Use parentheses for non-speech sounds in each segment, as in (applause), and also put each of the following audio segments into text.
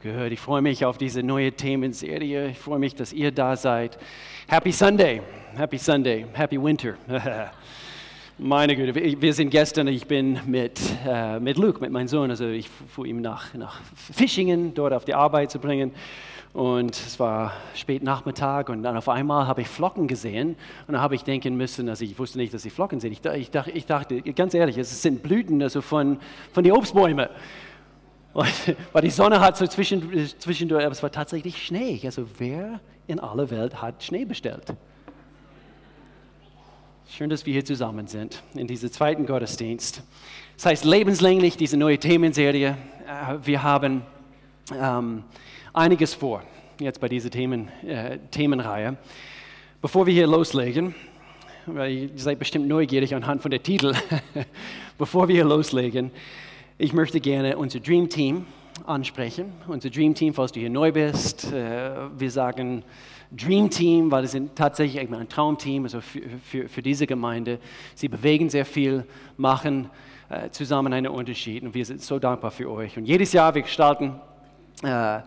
gehört. Ich freue mich auf diese neue Themenserie. Ich freue mich, dass ihr da seid. Happy Sunday, Happy Sunday, Happy Winter. (laughs) Meine Güte, wir sind gestern, ich bin mit, äh, mit Luke, mit meinem Sohn, also ich fuhr ihm nach, nach Fischingen, dort auf die Arbeit zu bringen. Und es war spät Nachmittag und dann auf einmal habe ich Flocken gesehen und dann habe ich denken müssen, also ich wusste nicht, dass sie Flocken sind. Ich, ich, dachte, ich dachte, ganz ehrlich, es sind Blüten also von, von den Obstbäumen. Und, weil die Sonne hat so zwischendurch, aber es war tatsächlich Schnee. Also wer in aller Welt hat Schnee bestellt? Schön, dass wir hier zusammen sind in diesem zweiten Gottesdienst. Das heißt lebenslänglich, diese neue Themenserie. Äh, wir haben ähm, einiges vor, jetzt bei dieser Themen, äh, Themenreihe. Bevor wir hier loslegen, weil ihr seid bestimmt neugierig anhand von der Titel, (laughs) bevor wir hier loslegen, ich möchte gerne unser Dream Team ansprechen. Unser Dream Team, falls du hier neu bist, äh, wir sagen Dream Team, weil es sind tatsächlich ein Traumteam also für, für, für diese Gemeinde. Sie bewegen sehr viel, machen äh, zusammen einen Unterschied und wir sind so dankbar für euch. Und jedes Jahr, wir gestalten äh,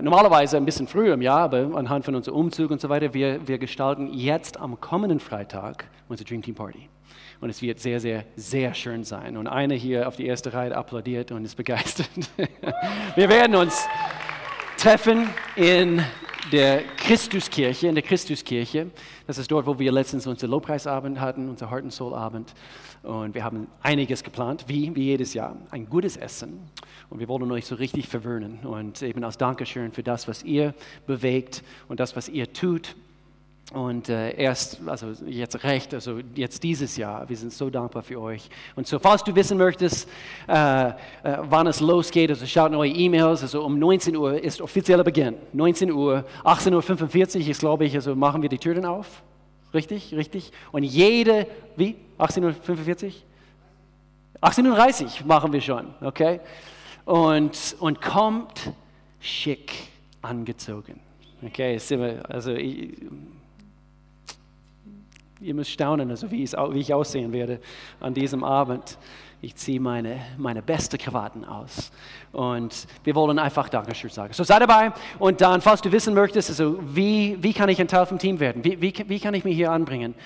normalerweise ein bisschen früher im Jahr, aber anhand von unserem Umzug und so weiter, wir, wir gestalten jetzt am kommenden Freitag unsere Dream Team Party. Und es wird sehr, sehr, sehr schön sein. Und einer hier auf die erste Reihe applaudiert und ist begeistert. (laughs) Wir werden uns treffen in der Christuskirche, in der Christuskirche. Das ist dort, wo wir letztens unseren Lobpreisabend hatten, unser Heart and Soul Abend. Und wir haben einiges geplant, wie, wie jedes Jahr. Ein gutes Essen. Und wir wollen euch so richtig verwöhnen. Und eben als Dankeschön für das, was ihr bewegt und das, was ihr tut und äh, erst, also jetzt recht, also jetzt dieses Jahr, wir sind so dankbar für euch. Und so, falls du wissen möchtest, äh, äh, wann es losgeht, also schaut neue E-Mails, also um 19 Uhr ist offizieller Beginn. 19 Uhr, 18.45 Uhr ist, glaube ich, also machen wir die Türen auf. Richtig, richtig. Und jede, wie? 18.45 Uhr? 18.30 Uhr machen wir schon, okay? Und, und kommt schick angezogen. Okay, also ich, Ihr müsst staunen, also wie, wie ich aussehen werde an diesem Abend. Ich ziehe meine, meine beste Krawatten aus. Und wir wollen einfach Dankeschön sagen. So sei dabei. Und dann, falls du wissen möchtest, also wie, wie kann ich ein Teil vom Team werden? Wie, wie, wie kann ich mich hier anbringen?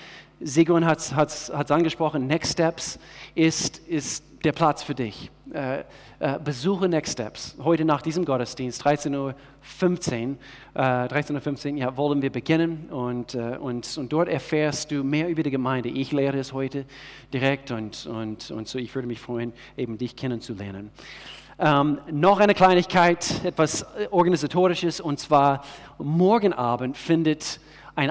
Sigrun hat es angesprochen. Next Steps ist, ist der Platz für dich. Äh, äh, besuche Next Steps. Heute nach diesem Gottesdienst, 13.15 Uhr, äh, 13.15 Uhr ja, wollen wir beginnen und, äh, und, und dort erfährst du mehr über die Gemeinde. Ich lehre es heute direkt und, und, und so ich würde mich freuen, eben dich kennenzulernen. Ähm, noch eine Kleinigkeit, etwas Organisatorisches, und zwar morgen Abend findet ein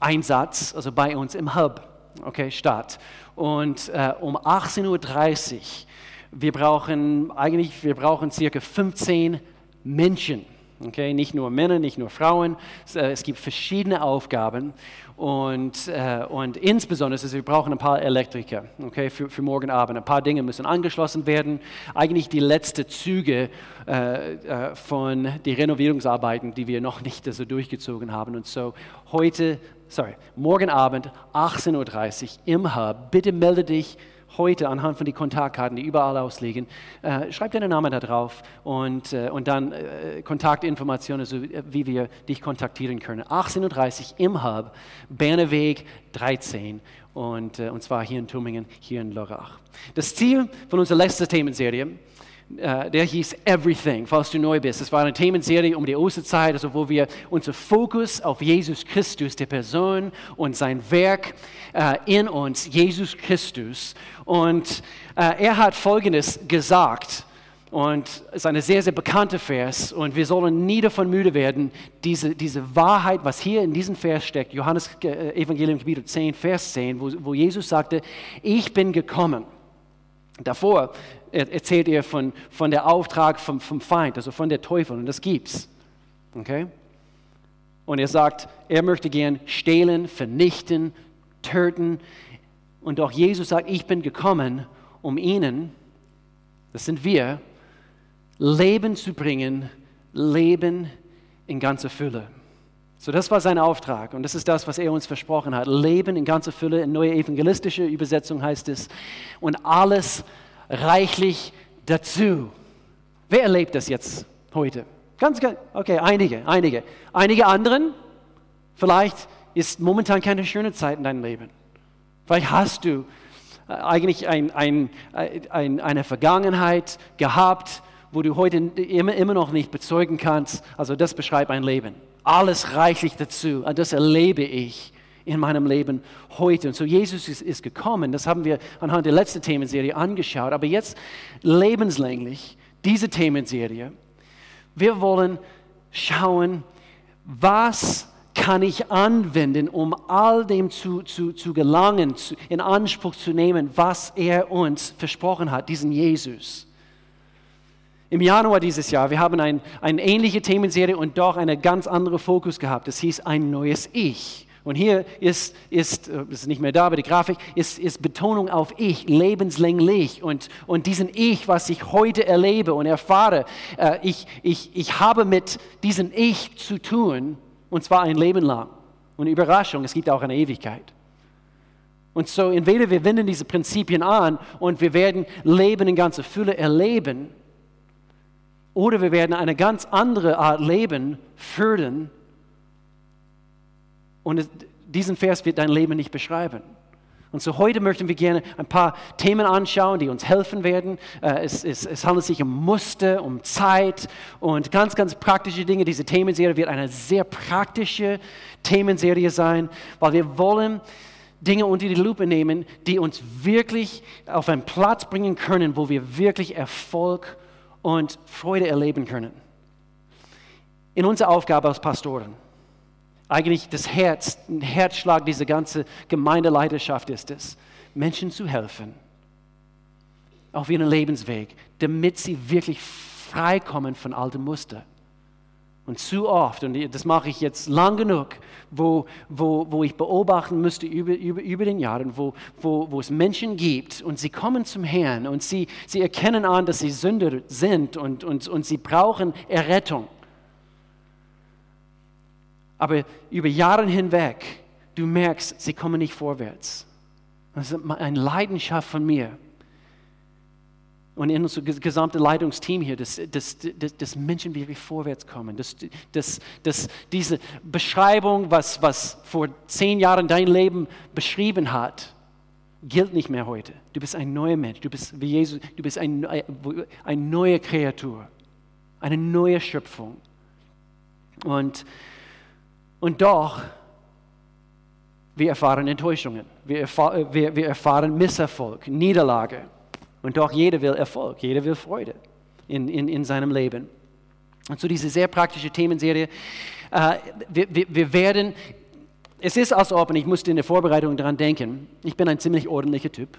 Arbeitseinsatz, also bei uns im Hub, okay, statt. Und äh, um 18.30 Uhr wir brauchen eigentlich, wir brauchen circa 15 Menschen. Okay, nicht nur Männer, nicht nur Frauen. Es, äh, gibt verschiedene Aufgaben und, äh, und insbesondere, also wir brauchen ein paar Elektriker okay, für, für morgen Abend. Ein paar Dinge müssen angeschlossen werden. Eigentlich die letzten Züge äh, äh, von den Renovierungsarbeiten, die wir noch nicht so durchgezogen haben. Und so heute, sorry, morgen Abend 18.30 Uhr im Hub. Bitte melde dich heute anhand von den Kontaktkarten, die überall ausliegen, äh, schreib deinen Namen da drauf und, äh, und dann äh, Kontaktinformationen, also wie wir dich kontaktieren können. 18.30 Uhr im Hub, Berneweg 13 und, äh, und zwar hier in Tübingen, hier in Lörrach. Das Ziel von unserer letzten Themenserie Uh, der hieß Everything, falls du neu bist. Es war eine Themenserie um die Osterzeit, also wo wir unser Fokus auf Jesus Christus, der Person und sein Werk uh, in uns, Jesus Christus. Und uh, er hat Folgendes gesagt, und es ist eine sehr, sehr bekannte Vers und wir sollen nie davon müde werden, diese, diese Wahrheit, was hier in diesem Vers steckt, Johannes Evangelium Kapitel 10, Vers 10, wo, wo Jesus sagte, ich bin gekommen. Davor erzählt er von, von der Auftrag vom, vom Feind, also von der Teufel, und das gibt's. Okay? Und er sagt, er möchte gern stehlen, vernichten, töten. Und doch Jesus sagt, ich bin gekommen, um ihnen, das sind wir, Leben zu bringen, Leben in ganzer Fülle. So, das war sein Auftrag und das ist das, was er uns versprochen hat. Leben in ganzer Fülle, in neue evangelistische Übersetzung heißt es, und alles reichlich dazu. Wer erlebt das jetzt heute? Ganz, ganz, okay, einige, einige. Einige anderen, vielleicht ist momentan keine schöne Zeit in deinem Leben. Vielleicht hast du äh, eigentlich ein, ein, ein, eine Vergangenheit gehabt, wo du heute immer, immer noch nicht bezeugen kannst. Also das beschreibt ein Leben. Alles reichlich dazu. Und das erlebe ich in meinem Leben heute. Und so Jesus ist, ist gekommen, das haben wir anhand der letzten Themenserie angeschaut. Aber jetzt lebenslänglich, diese Themenserie, wir wollen schauen, was kann ich anwenden, um all dem zu, zu, zu gelangen, zu, in Anspruch zu nehmen, was er uns versprochen hat, diesen Jesus. Im Januar dieses Jahr, wir haben ein, eine ähnliche Themenserie und doch einen ganz anderen Fokus gehabt. Das hieß ein neues Ich. Und hier ist, ist, äh, ist nicht mehr da, aber die Grafik ist, ist Betonung auf Ich, lebenslänglich. Und, und diesen Ich, was ich heute erlebe und erfahre, äh, ich, ich, ich habe mit diesem Ich zu tun, und zwar ein Leben lang. Und Überraschung, es gibt auch eine Ewigkeit. Und so entweder wir wenden diese Prinzipien an und wir werden Leben in ganzer Fülle erleben, oder wir werden eine ganz andere Art Leben führen und diesen Vers wird dein Leben nicht beschreiben. Und so heute möchten wir gerne ein paar Themen anschauen, die uns helfen werden. Äh, es, es, es, handelt sich um Muster, um Zeit und ganz, ganz praktische Dinge. Diese Themenserie wird eine sehr praktische Themenserie sein, weil wir wollen Dinge unter die Lupe nehmen, die uns wirklich auf einen Platz bringen können, wo wir wirklich Erfolg und Freude erleben können. In unserer Aufgabe als Pastoren eigentlich das Herz, ein Herzschlag dieser ganzen Gemeindeleidenschaft ist es, Menschen zu helfen auf ihren Lebensweg, damit sie wirklich freikommen von alten Mustern. Und zu oft, und das mache ich jetzt lang genug, wo, wo, wo ich beobachten müsste über, über, über den Jahren, wo, wo, wo es Menschen gibt und sie kommen zum Herrn und sie, sie erkennen an, dass sie Sünder sind und, und, und sie brauchen Errettung. Aber über Jahre hinweg, du merkst, sie kommen nicht vorwärts. Das ist eine Leidenschaft von mir. Und in unserem gesamten Leitungsteam hier, dass, dass, dass, dass Menschen wirklich vorwärts kommen. Dass, dass, dass diese Beschreibung, was, was vor zehn Jahren dein Leben beschrieben hat, gilt nicht mehr heute. Du bist ein neuer Mensch. Du bist wie Jesus. Du bist ein, eine neue Kreatur. Eine neue Schöpfung. Und und doch, wir erfahren Enttäuschungen, wir, erfahr, wir, wir erfahren Misserfolg, Niederlage. Und doch jeder will Erfolg, jeder will Freude in, in, in seinem Leben. Und so diese sehr praktische Themenserie, äh, wir, wir, wir werden, es ist als ob, und ich musste in der Vorbereitung daran denken, ich bin ein ziemlich ordentlicher Typ.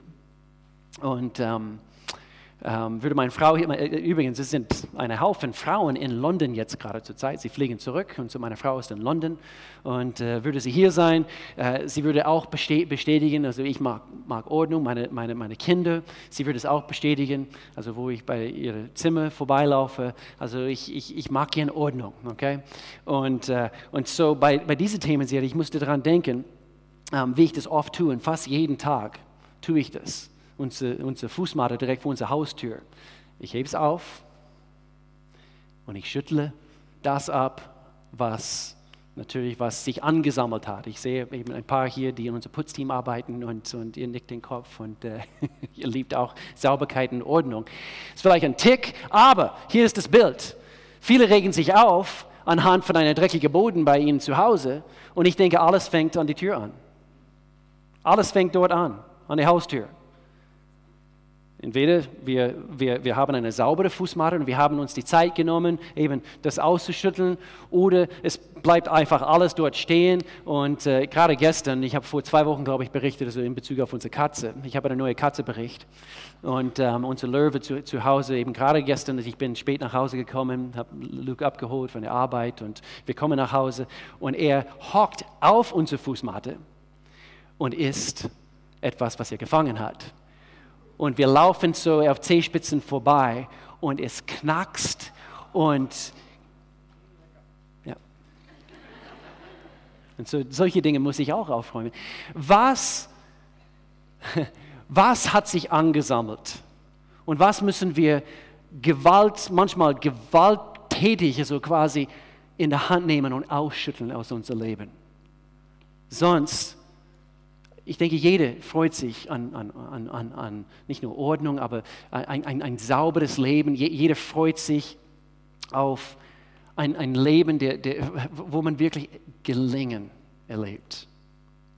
Und ähm, ähm, würde meine Frau hier, äh, übrigens, es sind eine Haufen Frauen in London jetzt gerade zur Zeit. Sie fliegen zurück und meine Frau ist in London und äh, würde sie hier sein, äh, sie würde auch bestätigen, also ich mag, mag Ordnung, meine, meine, meine Kinder, sie würde es auch bestätigen, also wo ich bei ihrem Zimmer vorbeilaufe, also ich, ich, ich mag gerne Ordnung, okay? Und, äh, und so bei, bei dieser Themenserie, ich musste daran denken, ähm, wie ich das oft tue und fast jeden Tag tue ich das unsere, unsere Fußmatte direkt vor unserer Haustür. Ich hebe es auf und ich schüttle das ab, was natürlich was sich angesammelt hat. Ich sehe eben ein paar hier, die in unserem Putzteam arbeiten und, und ihr nickt den Kopf und äh, (laughs) ihr liebt auch Sauberkeit und Ordnung. Ist vielleicht ein Tick, aber hier ist das Bild. Viele regen sich auf anhand von einem dreckigen Boden bei ihnen zu Hause und ich denke, alles fängt an die Tür an. Alles fängt dort an, an der Haustür. Entweder wir, wir, wir haben eine saubere Fußmatte und wir haben uns die Zeit genommen, eben das auszuschütteln, oder es bleibt einfach alles dort stehen. Und äh, gerade gestern, ich habe vor zwei Wochen, glaube ich, berichtet, also in Bezug auf unsere Katze. Ich habe eine neue Katze berichtet. Und ähm, unser Löwe zu, zu Hause, eben gerade gestern, ich bin spät nach Hause gekommen, habe Luke abgeholt von der Arbeit und wir kommen nach Hause und er hockt auf unsere Fußmatte und isst etwas, was er gefangen hat und wir laufen so auf Zehspitzen vorbei und es knackst und ja. Und so, solche Dinge muss ich auch aufräumen. Was, (laughs) was hat sich angesammelt und was müssen wir Gewalt, manchmal gewalttätig, also quasi in der Hand nehmen und ausschütteln aus unserem Leben. Sonst, ich denke, jeder freut sich an, an, an, an nicht nur Ordnung, aber ein, ein, ein sauberes Leben. Jeder freut sich auf ein, ein Leben, der, der, wo man wirklich Gelingen erlebt.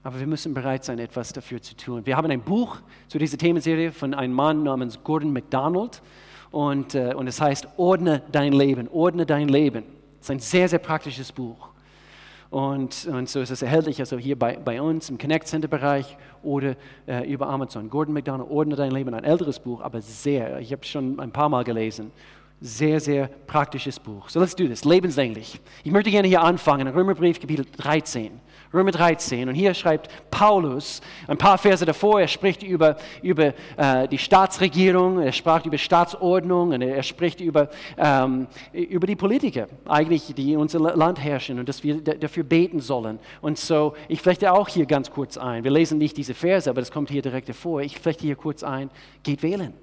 Aber wir müssen bereit sein, etwas dafür zu tun. Wir haben ein Buch zu dieser Themenserie von einem Mann namens Gordon MacDonald und, äh, und es heißt Ordne dein Leben, ordne dein Leben. Es ist ein sehr, sehr praktisches Buch. Und, und so ist es erhältlich, also hier bei, bei uns im Connect Center Bereich oder äh, über Amazon. Gordon MacDonald, Ordne dein Leben, ein älteres Buch, aber sehr, ich habe es schon ein paar Mal gelesen. Sehr, sehr praktisches Buch. So, let's do this. Lebenslänglich. Ich möchte gerne hier anfangen, Römerbrief, Kapitel 13. Römer 13. Und hier schreibt Paulus ein paar Verse davor, er spricht über, über äh, die Staatsregierung, er sprach über Staatsordnung und er spricht über, ähm, über die Politiker, eigentlich, die in unser Land herrschen und dass wir dafür beten sollen. Und so, ich flechte auch hier ganz kurz ein. Wir lesen nicht diese Verse, aber das kommt hier direkt davor. Ich flechte hier kurz ein, geht wählen.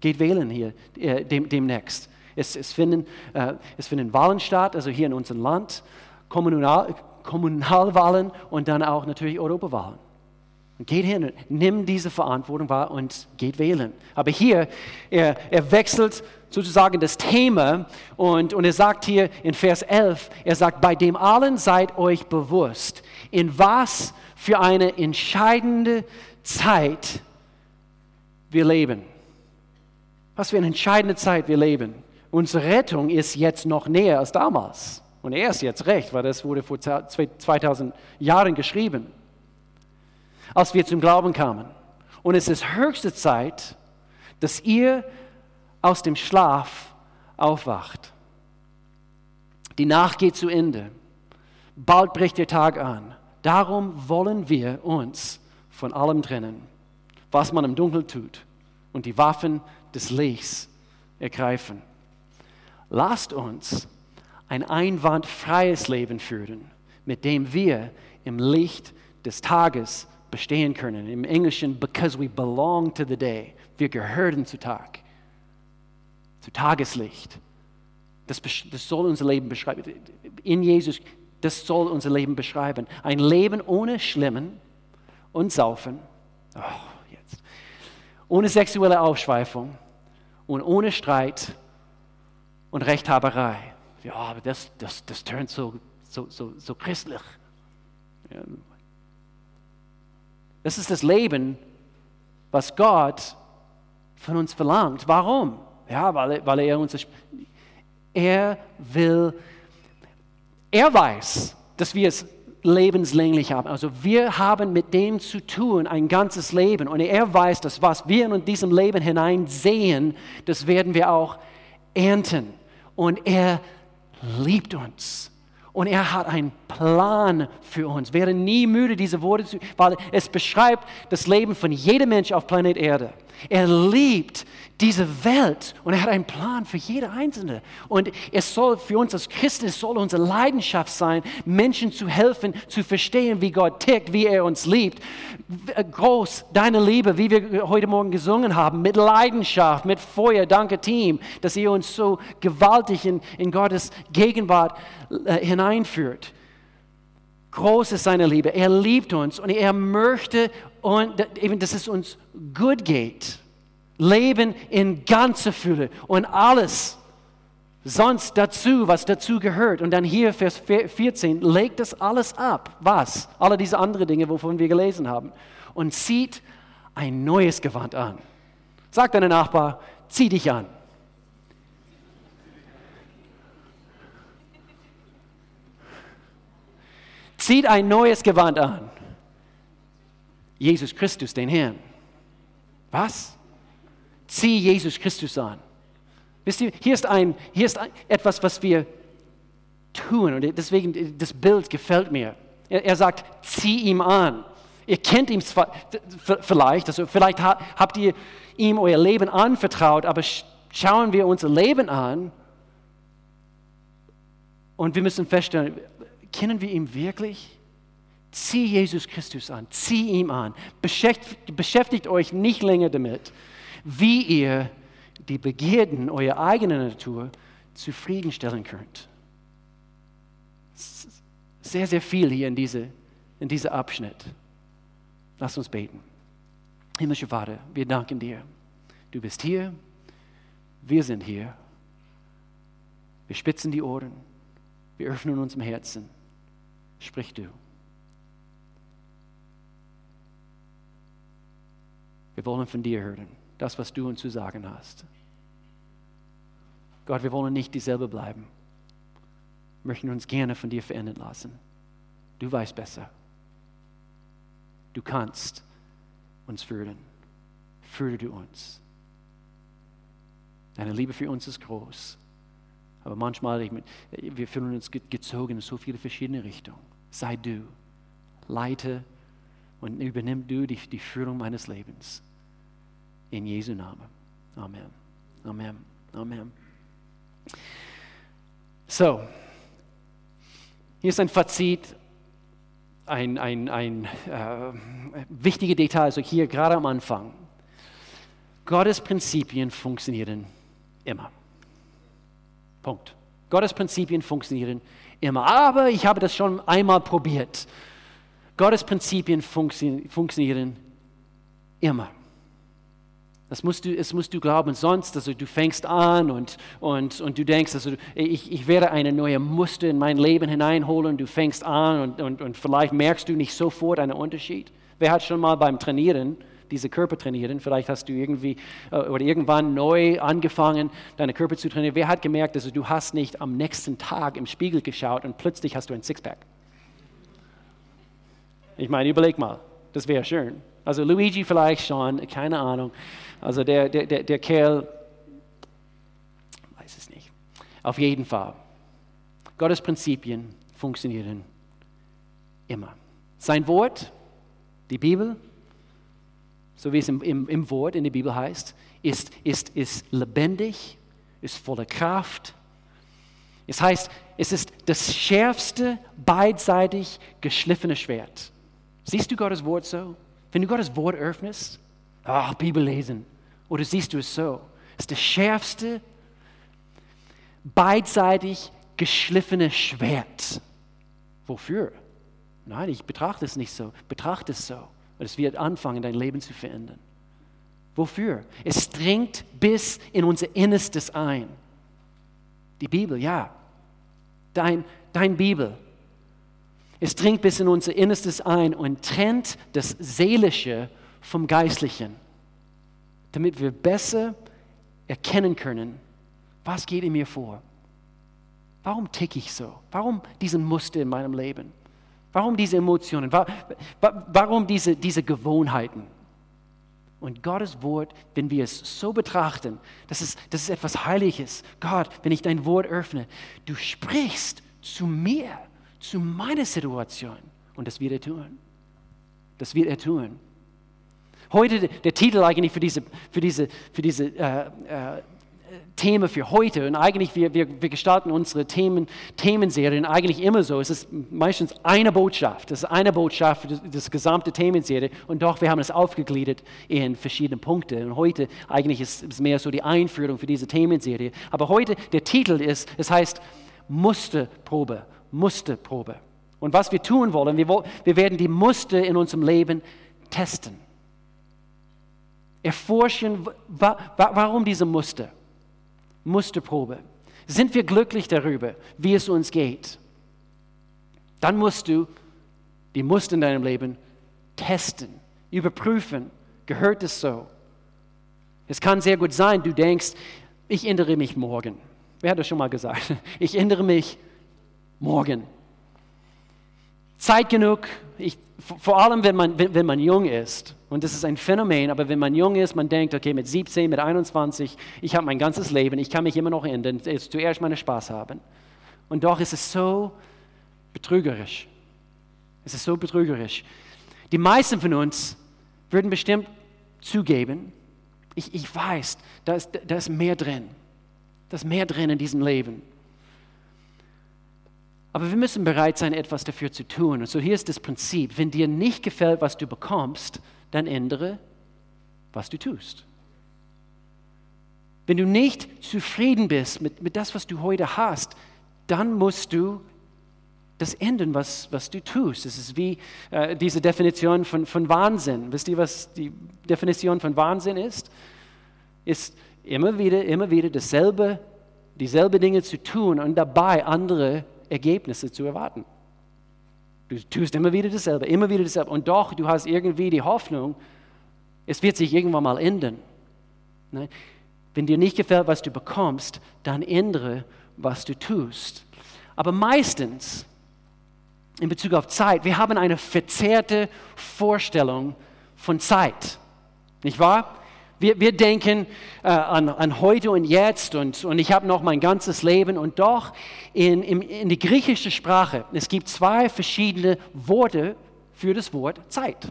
Geht wählen hier äh, dem, demnächst. Es, es, finden, äh, es finden Wahlen statt, also hier in unserem Land, Kommunal, Kommunalwahlen und dann auch natürlich Europawahlen. geht hin, nimm diese Verantwortung wahr und geht wählen. Aber hier, er, er wechselt sozusagen das Thema und, und er sagt hier in Vers 11, er sagt, bei dem allen seid euch bewusst, in was für eine entscheidende Zeit wir leben. Was für eine entscheidende Zeit wir leben. Unsere Rettung ist jetzt noch näher als damals. Und er ist jetzt recht, weil das wurde vor 2000 Jahren geschrieben, als wir zum Glauben kamen. Und es ist höchste Zeit, dass ihr aus dem Schlaf aufwacht. Die Nacht geht zu Ende. Bald bricht der Tag an. Darum wollen wir uns von allem trennen, was man im Dunkeln tut, und die Waffen des Lichts ergreifen. Lasst uns ein einwandfreies Leben führen, mit dem wir im Licht des Tages bestehen können. Im Englischen, because we belong to the day. Wir gehören zu Tag, zu Tageslicht. Das, das soll unser Leben beschreiben. In Jesus, das soll unser Leben beschreiben. Ein Leben ohne Schlimmen und Saufen. Oh, jetzt. Ohne sexuelle Aufschweifung und ohne Streit und Rechthaberei ja, aber das, das, das tönt so, so, so, so christlich. Das ist das Leben, was Gott von uns verlangt. Warum? Ja, weil, weil er uns, er will, er weiß, dass wir es lebenslänglich haben. Also wir haben mit dem zu tun ein ganzes Leben. Und er weiß, dass was wir in diesem Leben hineinsehen, das werden wir auch ernten. Und er liebt uns. Und er hat einen Plan für uns. Wäre nie müde, diese Worte zu, weil es beschreibt das Leben von jedem Mensch auf Planet Erde. Er liebt diese Welt und er hat einen Plan für jede Einzelne. Und es soll für uns als Christen, es soll unsere Leidenschaft sein, Menschen zu helfen, zu verstehen, wie Gott tickt, wie er uns liebt. Groß, deine Liebe, wie wir heute Morgen gesungen haben, mit Leidenschaft, mit Feuer. Danke, Team, dass ihr uns so gewaltig in, in Gottes Gegenwart äh, hineinführt. Groß ist seine Liebe. Er liebt uns und er möchte, und, eben, dass es uns gut geht. Leben in ganzer Fülle und alles sonst dazu, was dazu gehört. Und dann hier Vers 14, legt das alles ab. Was? Alle diese anderen Dinge, wovon wir gelesen haben. Und zieht ein neues Gewand an. Sag deinem Nachbar, zieh dich an. Zieht ein neues Gewand an. Jesus Christus, den Herrn. Was? Zieh Jesus Christus an. Wisst ihr, hier ist, ein, hier ist ein, etwas, was wir tun und deswegen, das Bild gefällt mir. Er, er sagt, zieh ihm an. Ihr kennt ihn zwar, vielleicht, also vielleicht habt ihr ihm euer Leben anvertraut, aber schauen wir unser Leben an und wir müssen feststellen, kennen wir ihn wirklich? Zieh Jesus Christus an, zieh ihm an. Beschäftigt, beschäftigt euch nicht länger damit, wie ihr die Begierden eurer eigenen Natur zufriedenstellen könnt. Sehr, sehr viel hier in, diese, in diesem Abschnitt. Lass uns beten. Himmlischer Vater, wir danken dir. Du bist hier, wir sind hier. Wir spitzen die Ohren, wir öffnen uns im Herzen. Sprich du. Wir wollen von dir hören, das, was du uns zu sagen hast. Gott, wir wollen nicht dieselbe bleiben. Wir möchten uns gerne von dir verändern lassen. Du weißt besser. Du kannst uns führen. Führe du uns. Deine Liebe für uns ist groß. Aber manchmal, wir fühlen uns gezogen in so viele verschiedene Richtungen. Sei du, leite und übernimm du die, die Führung meines Lebens. In Jesu Namen. Amen. Amen. Amen. So, hier ist ein Fazit, ein, ein, ein äh, wichtiges Detail, also hier gerade am Anfang. Gottes Prinzipien funktionieren immer. Punkt. Gottes Prinzipien funktionieren immer. Aber ich habe das schon einmal probiert. Gottes Prinzipien funktionieren immer. Das musst du, das musst du glauben, sonst, also du fängst an und, und, und du denkst, also ich, ich werde eine neue Muster in mein Leben hineinholen, du fängst an und, und, und vielleicht merkst du nicht sofort einen Unterschied. Wer hat schon mal beim Trainieren, diese Körper trainieren, vielleicht hast du irgendwie äh, oder irgendwann neu angefangen, deine Körper zu trainieren, wer hat gemerkt, also du hast nicht am nächsten Tag im Spiegel geschaut und plötzlich hast du ein Sixpack? Ich meine, überleg mal, das wäre schön. Also Luigi vielleicht schon, keine Ahnung. Also der, der, der, der Kerl, weiß es nicht. Auf jeden Fall. Gottes Prinzipien funktionieren immer. Sein Wort, die Bibel, so wie es im, im, im Wort in der Bibel heißt, ist, ist, ist lebendig, ist voller Kraft. Es heißt, es ist das schärfste, beidseitig geschliffene Schwert. Siehst du Gottes Wort so? Wenn du Gottes Wort öffnest, ach, Bibel lesen, oder siehst du es so? Es ist das schärfste, beidseitig geschliffene Schwert. Wofür? Nein, ich betrachte es nicht so. Betrachte es so. Und es wird anfangen, dein Leben zu verändern. Wofür? Es dringt bis in unser Innerstes ein. Die Bibel, ja. Dein, dein Bibel. Es dringt bis in unser Innerstes ein und trennt das Seelische vom Geistlichen damit wir besser erkennen können, was geht in mir vor. Warum ticke ich so? Warum diesen Muster in meinem Leben? Warum diese Emotionen? Warum diese, diese Gewohnheiten? Und Gottes Wort, wenn wir es so betrachten, das ist, das ist etwas Heiliges. Gott, wenn ich dein Wort öffne, du sprichst zu mir, zu meiner Situation. Und das wird er tun. Das wird er tun. Heute der Titel eigentlich für diese, für diese, für diese äh, äh, Thema für heute. Und eigentlich, wir, wir, wir gestalten unsere Themen, Themenserien eigentlich immer so. Es ist meistens eine Botschaft. Es ist eine Botschaft für das, das gesamte Themenserie. Und doch, wir haben es aufgegliedert in verschiedene Punkte. Und heute eigentlich ist es mehr so die Einführung für diese Themenserie. Aber heute, der Titel ist, es heißt Musterprobe. Musterprobe. Und was wir tun wollen, wir, wir werden die Muster in unserem Leben testen erforschen, warum diese Muster, Musterprobe. Sind wir glücklich darüber, wie es uns geht? Dann musst du die Muster in deinem Leben testen, überprüfen. Gehört es so? Es kann sehr gut sein, du denkst, ich ändere mich morgen. Wer hat das schon mal gesagt? (laughs) Ich ändere mich morgen. Zeit genug, ich, vor allem wenn man, wenn, wenn man jung ist, und das ist ein Phänomen, aber wenn man jung ist, man denkt, okay, mit 17, mit 21, ich habe mein ganzes Leben, ich kann mich immer noch ändern, zuerst meinen Spaß haben. Und doch ist es so betrügerisch. Es ist so betrügerisch. Die meisten von uns würden bestimmt zugeben, ich, ich weiß, da ist, da ist mehr drin. Da ist mehr drin in diesem Leben. Aber wir müssen bereit sein, etwas dafür zu tun. Und so hier ist das Prinzip. Wenn dir nicht gefällt, was du bekommst, dann ändere, was du tust. wenn du nicht zufrieden bist mit, mit das, was du heute hast, dann musst du das ändern, was, was du tust. Es ist wie äh, diese Definition von, von Wahnsinn. Wisst ihr, was die Definition von Wahnsinn ist? Ist immer wieder, immer wieder dasselbe, dieselbe Dinge zu tun und dabei andere Ergebnisse zu erwarten. Du tust immer wieder dasselbe, immer wieder dasselbe. Und doch, du hast irgendwie die Hoffnung, es wird sich irgendwann mal ändern. Nein? Wenn dir nicht gefällt, was du bekommst, dann ändere, was du tust. Aber meistens, in Bezug auf Zeit, wir haben eine verzerrte Vorstellung von Zeit. Nicht wahr? Wir, wir denken äh, an, an, heute und jetzt und, und ich habe noch mein ganzes Leben und doch in, in, in die griechische Sprache, es gibt zwei verschiedene Worte für das Wort Zeit.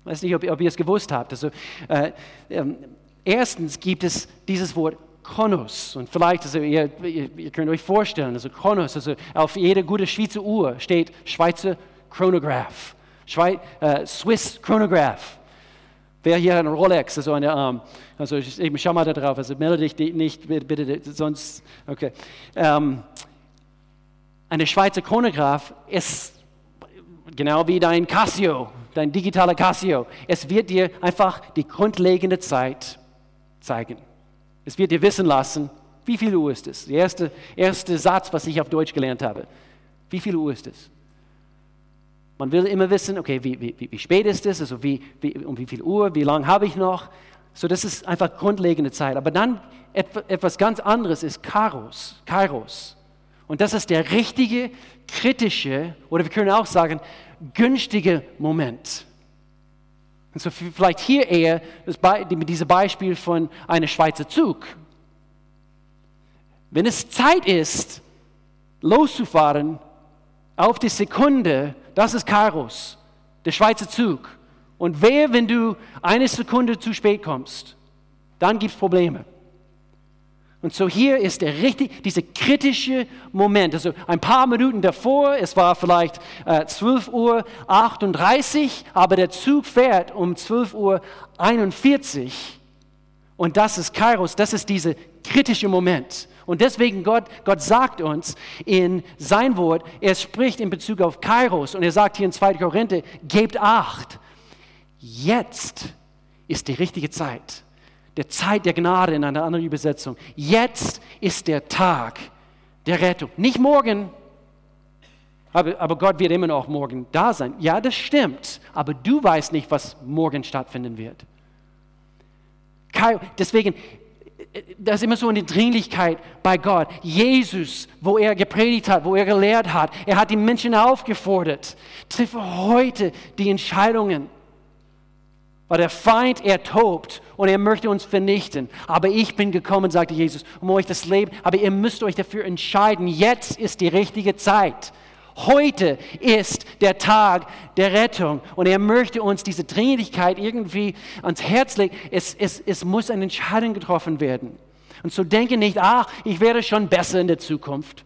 Ich weiß nicht, ob, ob ihr es gewusst habt. Also, äh, ähm, erstens gibt es dieses Wort Chronos. Und vielleicht, also ihr, ihr, könnt euch vorstellen, also Chronos, also auf jeder gute Schweizer Uhr steht Schweizer Chronograph, Schweiz, äh, Swiss Chronograph. Wer hier hat eine Rolex, also eine Arm? Ähm, also ich, ich schau mal da drauf, also melde dich nicht, bitte sonst, okay. Ähm, eine Schweizer Chronograph ist genau wie dein Casio, dein digitaler Casio. Es wird dir einfach die grundlegende Zeit zeigen. Es wird dir wissen lassen, wie viel Uhr ist es. Der erste, erste Satz, was ich auf Deutsch gelernt habe. Wie viel Uhr ist es? Man will immer wissen, okay, wie, wie, wie spät ist es, also wie, wie, um wie viel Uhr, wie lange habe ich noch. So, das ist einfach grundlegende Zeit. Aber dann etwas ganz anderes ist Kairos. Kairos. Und das ist der richtige, kritische, oder wir können auch sagen, günstige Moment. Und so vielleicht hier eher das Be dieses Beispiel von einem Schweizer Zug. Wenn es Zeit ist, loszufahren, auf die Sekunde das ist Kairos, der Schweizer Zug. Und wer, wenn du eine Sekunde zu spät kommst, dann gibt es Probleme. Und so hier ist der richtig, dieser kritische Moment. Also ein paar Minuten davor, es war vielleicht äh, 12 Uhr 38, aber der Zug fährt um 12 Uhr 41. Und das ist Kairos, das ist dieser kritische Moment. Und deswegen Gott, Gott sagt uns in sein Wort, er spricht in Bezug auf Kairos und er sagt hier in 2. Korinther, gebt acht. Jetzt ist die richtige Zeit. Der Zeit der Gnade in einer anderen Übersetzung. Jetzt ist der Tag der Rettung. Nicht morgen, aber, aber Gott wird immer noch morgen da sein. Ja, das stimmt. Aber du weißt nicht, was morgen stattfinden wird. Deswegen, das ist immer so eine Dringlichkeit bei Gott. Jesus, wo er gepredigt hat, wo er gelehrt hat, er hat die Menschen aufgefordert, treffe heute die Entscheidungen. Weil der Feind, er tobt und er möchte uns vernichten. Aber ich bin gekommen, sagte Jesus, um euch das Leben, aber ihr müsst euch dafür entscheiden. Jetzt ist die richtige Zeit. Heute ist der Tag der Rettung und er möchte uns diese Dringlichkeit irgendwie ans Herz legen. Es, es, es muss eine Entscheidung getroffen werden. Und so denke nicht, ach, ich werde schon besser in der Zukunft.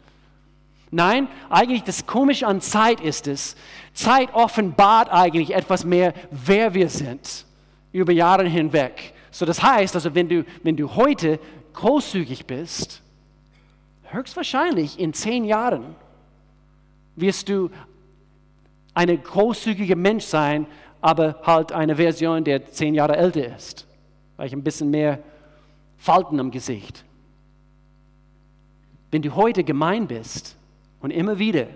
Nein, eigentlich das Komische an Zeit ist es, Zeit offenbart eigentlich etwas mehr, wer wir sind, über Jahre hinweg. So das heißt, also wenn du, wenn du heute großzügig bist, höchstwahrscheinlich in zehn Jahren wirst du ein großzügiger Mensch sein, aber halt eine Version, der zehn Jahre älter ist, weil ich ein bisschen mehr Falten am Gesicht. Wenn du heute gemein bist und immer wieder,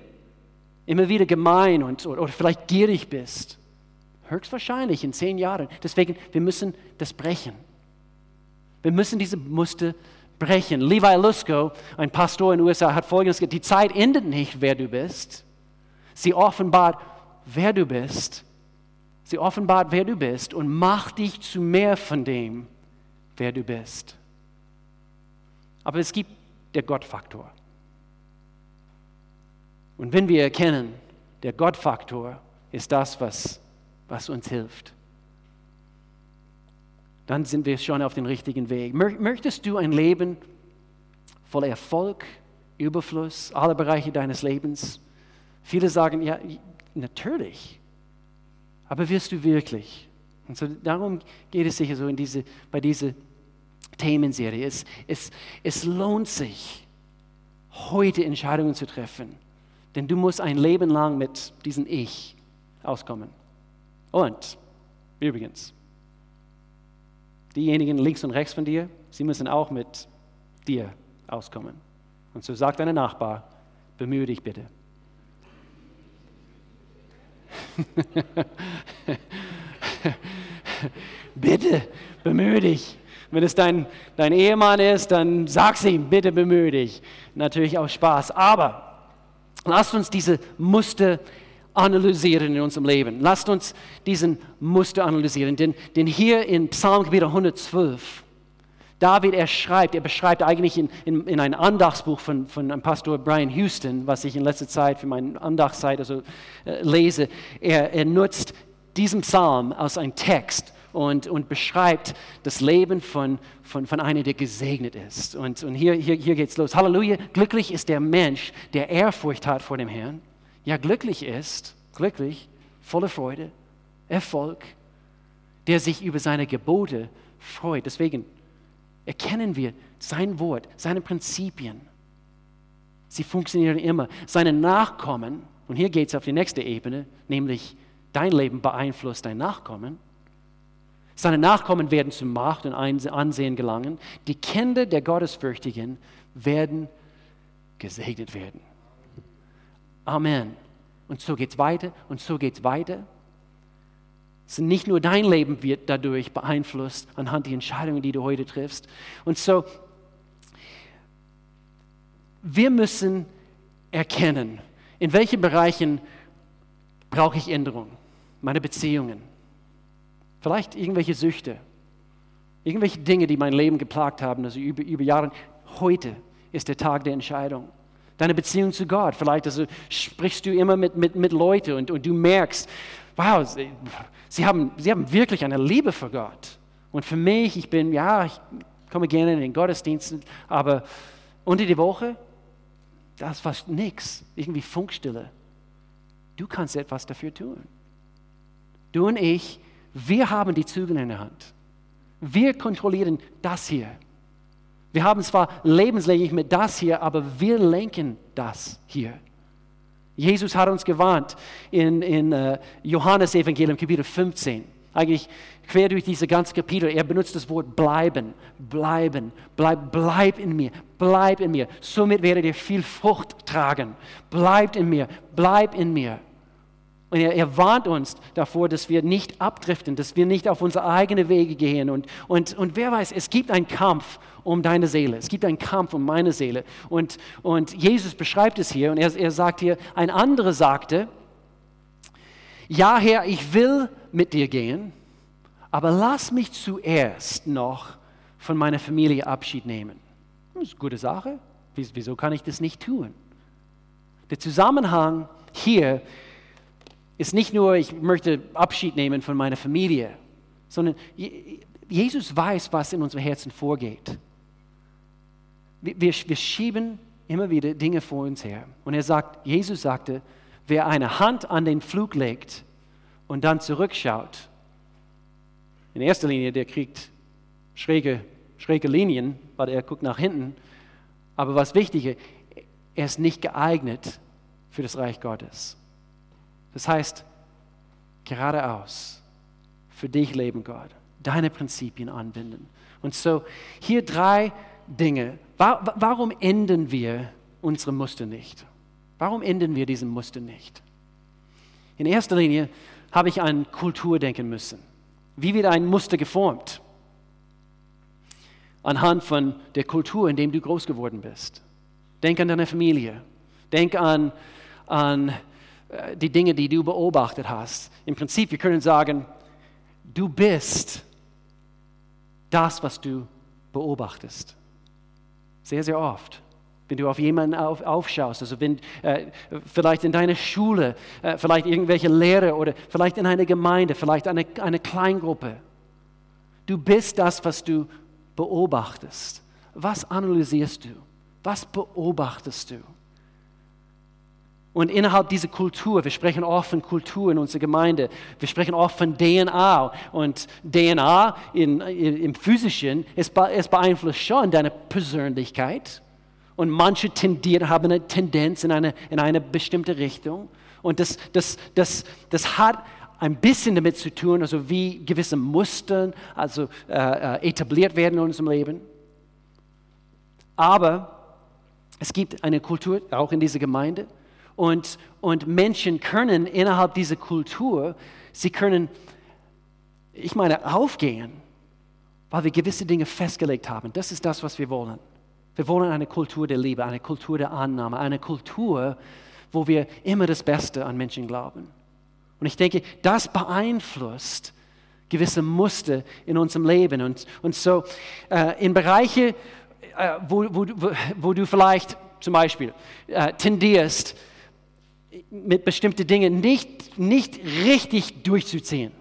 immer wieder gemein und, oder, oder vielleicht gierig bist, höchstwahrscheinlich in zehn Jahren. Deswegen, wir müssen das brechen. Wir müssen diese Muster brechen. Levi Lusko, ein Pastor in den USA, hat folgendes gesagt, die Zeit endet nicht, wer du bist. Sie offenbart, wer du bist. Sie offenbart, wer du bist und macht dich zu mehr von dem, wer du bist. Aber es gibt der Gottfaktor. Und wenn wir erkennen, der Gottfaktor ist das, was, was uns hilft, dann sind wir schon auf dem richtigen Weg. Möchtest du ein Leben voller Erfolg, Überfluss, alle Bereiche deines Lebens? Viele sagen, ja, natürlich. Aber wirst du wirklich? Und so darum geht es sicher so in diese, bei diesen Themenserie. Es, es, es lohnt sich, heute Entscheidungen zu treffen, denn du musst ein Leben lang mit diesem Ich auskommen. Und übrigens, diejenigen links und rechts von dir, sie müssen auch mit dir auskommen. Und so sagt dein Nachbar, bemühe dich bitte. (laughs) bitte, bemühe dich. Wenn es dein, dein Ehemann ist, dann sag's ihm, bitte bemühe dich. Natürlich auch Spaß. Aber lasst uns diese Muster analysieren in unserem Leben. Lasst uns diesen Muster analysieren. Denn, denn hier in Psalm 112, David, er schreibt, er beschreibt eigentlich in, in, in ein Andachtsbuch von, von einem Pastor Brian Houston, was ich in letzter Zeit für meine Andachtszeit also, äh, lese. Er, er nutzt diesen Psalm als ein Text und, und beschreibt das Leben von, von, von einem, der gesegnet ist. Und, und hier, hier, hier geht es los. Halleluja, glücklich ist der Mensch, der Ehrfurcht hat vor dem Herrn. Ja, glücklich ist, glücklich, voller Freude, Erfolg, der sich über seine Gebote freut. Deswegen erkennen wir sein Wort, seine Prinzipien. Sie funktionieren immer. Seine Nachkommen, und hier geht es auf die nächste Ebene, nämlich dein Leben beeinflusst dein Nachkommen seine Nachkommen werden zu Macht und Ansehen gelangen. Die Kinder der Gottesfürchtigen werden gesegnet werden. Amen. Und so geht es weiter und so geht es weiter. nicht nur dein Leben wird dadurch beeinflusst anhand der Entscheidungen, die du heute triffst. Und so, wir müssen erkennen, in welchen Bereichen brauche ich Änderung. Meine Beziehungen, Vielleicht irgendwelche Süchte, irgendwelche Dinge, die mein Leben geplagt haben, also über, über Jahre. Heute ist der Tag der Entscheidung. Deine Beziehung zu Gott, vielleicht also sprichst du immer mit, mit, mit Leuten und, und du merkst, wow, sie, sie, haben, sie haben wirklich eine Liebe für Gott. Und für mich, ich bin, ja, ich komme gerne in den Gottesdiensten, aber unter die Woche, da ist fast nichts, irgendwie Funkstille. Du kannst etwas dafür tun. Du und ich, wir haben die Zügel in der Hand. Wir kontrollieren das hier. Wir haben zwar lebenslänglich mit das hier, aber wir lenken das hier. Jesus hat uns gewarnt in, in uh, Johannes Evangelium Kapitel 15. Eigentlich quer durch diese ganze Kapitel. Er benutzt das Wort bleiben, bleiben, bleib, bleib in mir, bleib in mir. Somit werdet ihr viel Frucht tragen. Bleibt in mir, bleib in mir. Und er, er, warnt uns davor, dass wir nicht abdriften, dass wir nicht auf unsere eigenen Wege gehen. Und, und, und wer weiß, es gibt einen Kampf um deine Seele. Es gibt einen Kampf um meine Seele. Und, und Jesus beschreibt es hier und er, er sagt hier, ein anderer sagte, ja Herr, ich will mit dir gehen, aber lass mich zuerst noch von meiner Familie Abschied nehmen. Das ist eine gute Sache. Wieso kann ich das nicht tun? Der Zusammenhang hier ist, ist nicht nur, ich möchte Abschied nehmen von meiner Familie, sondern Jesus weiß, was in unserem Herzen vorgeht. Wir, wir, wir schieben immer wieder Dinge vor uns her. Und er sagt, Jesus sagte, wer eine Hand an den Flug legt und dann zurückschaut, in erster Linie, der kriegt schräge, schräge Linien, weil er guckt nach hinten. Aber was wichtiger, er ist nicht geeignet für das Reich Gottes. Das heißt, geradeaus für dich leben, Gott, deine Prinzipien anwenden. Und so hier drei Dinge. Warum enden wir unsere Muster nicht? Warum enden wir diesen Muster nicht? In erster Linie habe ich an Kultur denken müssen. Wie wird ein Muster geformt? Anhand von der Kultur, in der du groß geworden bist. Denk an deine Familie. Denk an, an die Dinge, die du beobachtet hast. Im Prinzip, wir können sagen, du bist das, was du beobachtest. Sehr, sehr oft. Wenn du auf jemanden auf, aufschaust, also wenn, äh, vielleicht in deiner Schule, äh, vielleicht irgendwelche Lehrer oder vielleicht in einer Gemeinde, vielleicht eine, eine Kleingruppe. Du bist das, was du beobachtest. Was analysierst du? Was beobachtest du? Und innerhalb dieser Kultur, wir sprechen oft von Kultur in unserer Gemeinde, wir sprechen oft von DNA. Und DNA in, im Physischen, es, es beeinflusst schon deine Persönlichkeit. Und manche tendieren, haben eine Tendenz in eine, in eine bestimmte Richtung. Und das, das, das, das hat ein bisschen damit zu tun, also wie gewisse Muster also, äh, äh etabliert werden in unserem Leben. Aber es gibt eine Kultur, auch in dieser Gemeinde, und, und Menschen können innerhalb dieser Kultur, sie können, ich meine, aufgehen, weil wir gewisse Dinge festgelegt haben. Das ist das, was wir wollen. Wir wollen eine Kultur der Liebe, eine Kultur der Annahme, eine Kultur, wo wir immer das Beste an Menschen glauben. Und ich denke, das beeinflusst gewisse Muster in unserem Leben. Und, und so äh, in Bereiche, äh, wo, wo, wo, du vielleicht zum Beispiel äh, tendierst, mit bestimmten Dingen nicht, nicht richtig durchzuziehen.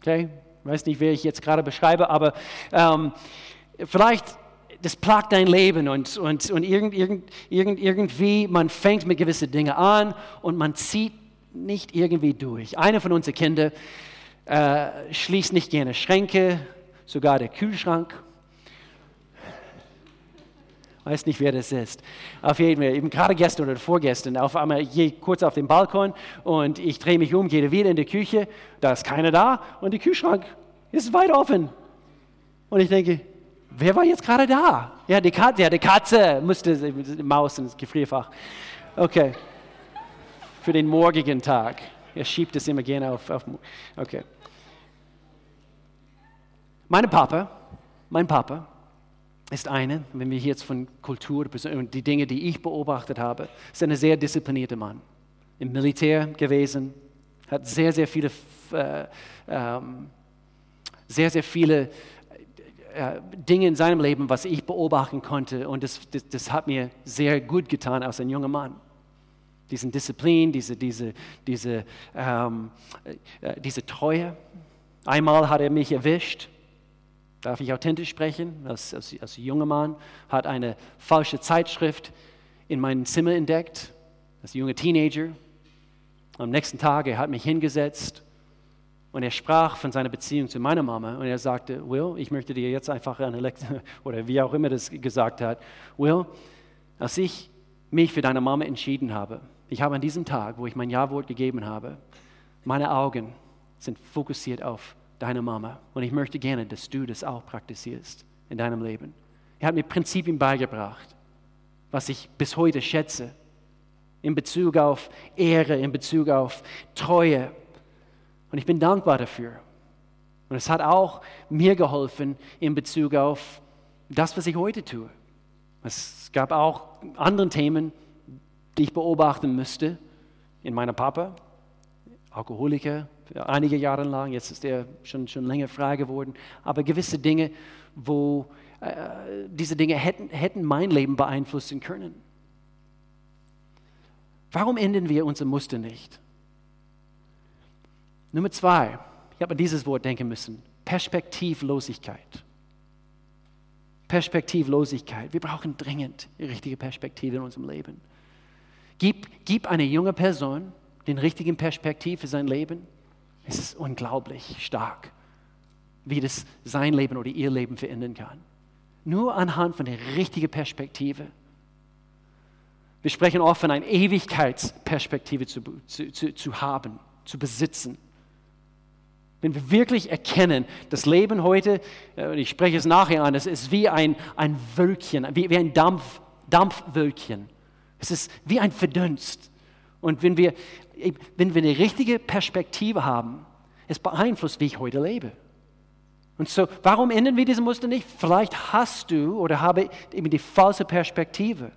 Okay, weiß nicht, wer ich jetzt gerade beschreibe, aber ähm, vielleicht das plagt dein Leben und, und, und irgend, irgend, irgend, irgendwie, man fängt mit gewissen Dingen an und man zieht nicht irgendwie durch. Eine von unseren Kindern äh, schließt nicht gerne Schränke, sogar der Kühlschrank weiß nicht, wer das ist. Auf jeden Fall, eben gerade gestern oder vorgestern, auf einmal gehe ich kurz auf den Balkon und ich drehe mich um, gehe wieder in die Küche, da ist keiner da und der Kühlschrank ist weit offen. Und ich denke, wer war jetzt gerade da? Ja, die Katze, ja, die Katze musste, die Maus ins Gefrierfach. Okay, für den morgigen Tag. Er schiebt es immer gerne auf, auf okay. Meine Papa, mein Papa, ist eine, wenn wir jetzt von Kultur und die Dinge, die ich beobachtet habe, ist ein sehr disziplinierter Mann. Im Militär gewesen, hat sehr, sehr viele, äh, ähm, sehr, sehr viele äh, Dinge in seinem Leben, was ich beobachten konnte. Und das, das, das hat mir sehr gut getan als ein junger Mann diesen Disziplin, diese, diese, diese, ähm, äh, diese Treue. Einmal hat er mich erwischt darf ich authentisch sprechen, als, als, als junger Mann, hat eine falsche Zeitschrift in meinem Zimmer entdeckt, als junger Teenager. Am nächsten Tag, er hat mich hingesetzt und er sprach von seiner Beziehung zu meiner Mama und er sagte, Will, ich möchte dir jetzt einfach eine Lektion, (laughs) oder wie auch immer das gesagt hat, Will, als ich mich für deine Mama entschieden habe, ich habe an diesem Tag, wo ich mein Ja-Wort gegeben habe, meine Augen sind fokussiert auf deine Mama. Und ich möchte gerne, dass du das auch praktizierst in deinem Leben. Er hat mir Prinzipien beigebracht, was ich bis heute schätze, in Bezug auf Ehre, in Bezug auf Treue. Und ich bin dankbar dafür. Und es hat auch mir geholfen in Bezug auf das, was ich heute tue. Es gab auch andere Themen, die ich beobachten müsste in meiner Papa, Alkoholiker, einige Jahre lang, jetzt ist er schon, schon länger frei geworden, aber gewisse Dinge, wo äh, diese Dinge hätten, hätten mein Leben beeinflussen können. Warum ändern wir unser Muster nicht? Nummer zwei, ich habe an dieses Wort denken müssen, Perspektivlosigkeit. Perspektivlosigkeit. Wir brauchen dringend die richtige Perspektive in unserem Leben. Gib, gib eine junge Person den richtigen Perspektiv für sein Leben es ist unglaublich stark, wie das sein Leben oder ihr Leben verändern kann. Nur anhand von der richtigen Perspektive. Wir sprechen oft von einer Ewigkeitsperspektive zu, zu, zu, zu haben, zu besitzen. Wenn wir wirklich erkennen, das Leben heute, äh, ich spreche es nachher an, es ist wie ein, ein Wölkchen, wie, wie ein Dampf, Dampfwölkchen. Es ist wie ein Verdunst. Und wenn wir wenn wir eine richtige Perspektive haben, es beeinflusst, wie ich heute lebe. Und so, warum ändern wir diese Muster nicht? Vielleicht hast du oder habe eben die falsche Perspektive.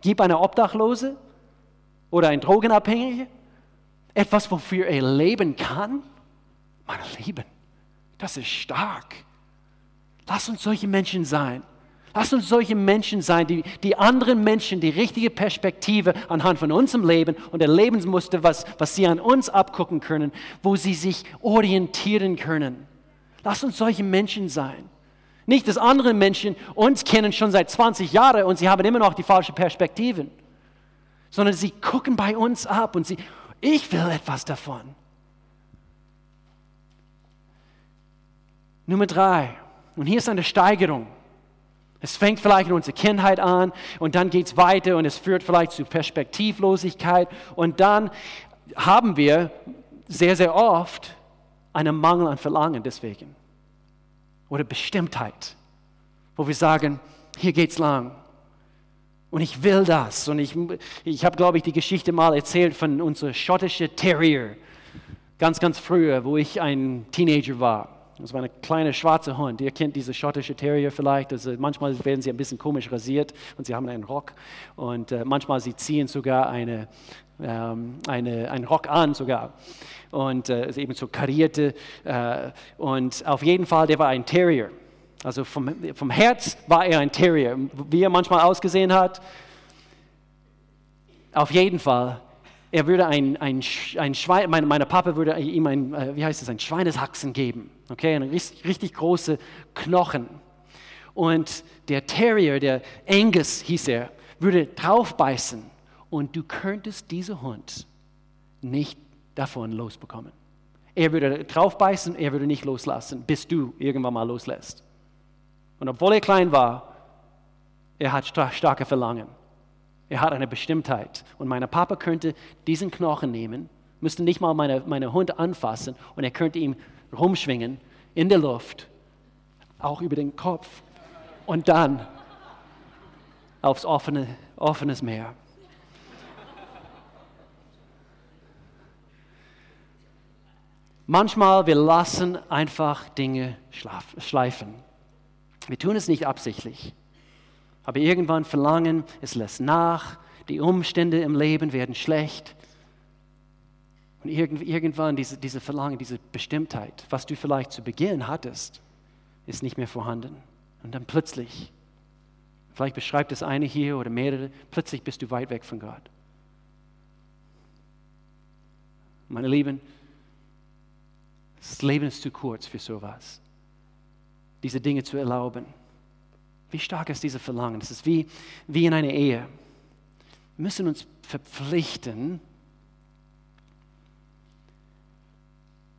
Gib eine Obdachlose oder ein Drogenabhängige etwas, wofür er leben kann. Meine Lieben, das ist stark. Lass uns solche Menschen sein. Lass uns solche Menschen sein, die, die anderen Menschen die richtige Perspektive anhand von unserem Leben und der Lebensmuster, was, was sie an uns abgucken können, wo sie sich orientieren können. Lass uns solche Menschen sein. Nicht, dass andere Menschen uns kennen schon seit 20 Jahren und sie haben immer noch die falschen Perspektiven. sondern sie gucken bei uns ab und sie, ich will etwas davon. Nummer drei, und hier ist eine Steigerung. Es fängt vielleicht in unserer Kindheit an und dann geht es weiter und es führt vielleicht zu Perspektivlosigkeit und dann haben wir sehr, sehr oft einen Mangel an Verlangen deswegen oder Bestimmtheit, wo wir sagen, hier geht's lang und ich will das und ich, ich habe, glaube ich, die Geschichte mal erzählt von unserem schottischen Terrier, ganz, ganz früher, wo ich ein Teenager war. Das war ein kleiner schwarzer Hund. Ihr kennt diese schottische Terrier vielleicht. Also manchmal werden sie ein bisschen komisch rasiert und sie haben einen Rock. Und äh, manchmal sie ziehen sogar eine, ähm, eine, einen Rock an sogar. Und äh, eben so karierte. Äh, und auf jeden Fall, der war ein Terrier. Also vom, vom Herz war er ein Terrier. Wie er manchmal ausgesehen hat, auf jeden Fall er würde ein, ein, ein Schwein, mein, meine Papa würde ihm ein, äh, wie heißt es, ein Schweineshaxen geben, okay, eine richtig, richtig große Knochen. Und der Terrier, der Angus hieß er, würde draufbeißen und du könntest diesen Hund nicht davon losbekommen. Er würde draufbeißen, er würde nicht loslassen, bis du irgendwann mal loslässt. Und obwohl er klein war, er hat starke Verlangen. Er hat eine Bestimmtheit. Und mein Papa könnte diesen Knochen nehmen, müsste nicht mal meine, meine Hund anfassen und er könnte ihn rumschwingen in der Luft, auch über den Kopf und dann aufs offene, offenes Meer. Manchmal wir lassen einfach Dinge schleifen. Wir tun es nicht absichtlich. Aber irgendwann verlangen, es lässt nach, die Umstände im Leben werden schlecht. Und irgendwann diese, diese Verlangen, diese Bestimmtheit, was du vielleicht zu Beginn hattest, ist nicht mehr vorhanden. Und dann plötzlich, vielleicht beschreibt es eine hier oder mehrere, plötzlich bist du weit weg von Gott. Meine Lieben, das Leben ist zu kurz für sowas, diese Dinge zu erlauben. Wie stark ist dieses Verlangen? Es ist wie, wie in einer Ehe. Wir müssen uns verpflichten,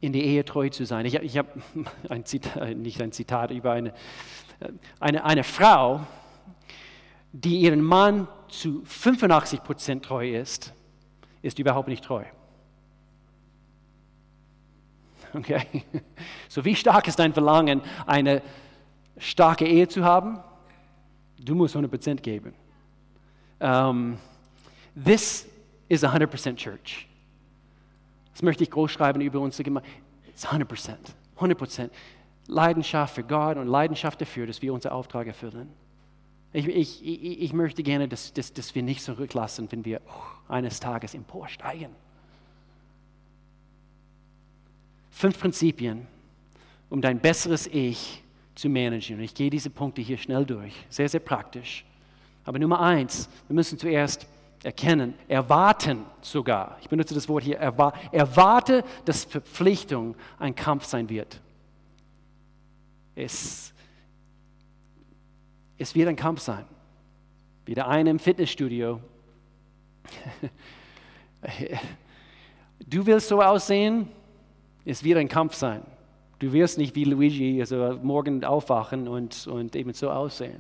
in die Ehe treu zu sein. Ich, ich habe (laughs) ein Zitat, nicht ein Zitat über eine, eine, eine Frau, die ihren Mann zu 85 Prozent treu ist, ist überhaupt nicht treu. Okay? (laughs) So wie stark ist dein Verlangen, eine starke Ehe zu haben? Du musst 100% geben. Um, this is 100% church. Das möchte ich groß schreiben über unsere Gemeinde. It's 100%. 100%. Leidenschaft für Gott und Leidenschaft dafür, dass wir unseren Auftrag erfüllen. Ich, ich, ich, ich möchte gerne, dass, dass, dass wir nicht zurücklassen, wenn wir oh, eines Tages emporsteigen. Fünf Prinzipien, um dein besseres Ich zu managen. Und ich gehe diese Punkte hier schnell durch. Sehr, sehr praktisch. Aber Nummer eins, wir müssen zuerst erkennen, erwarten sogar. Ich benutze das Wort hier, erwarte, dass Verpflichtung ein Kampf sein wird. Es, es wird ein Kampf sein. Wie der eine im Fitnessstudio. (laughs) Du willst so aussehen, es wird ein Kampf sein. Du wirst nicht wie Luigi also morgen aufwachen und, und eben so aussehen.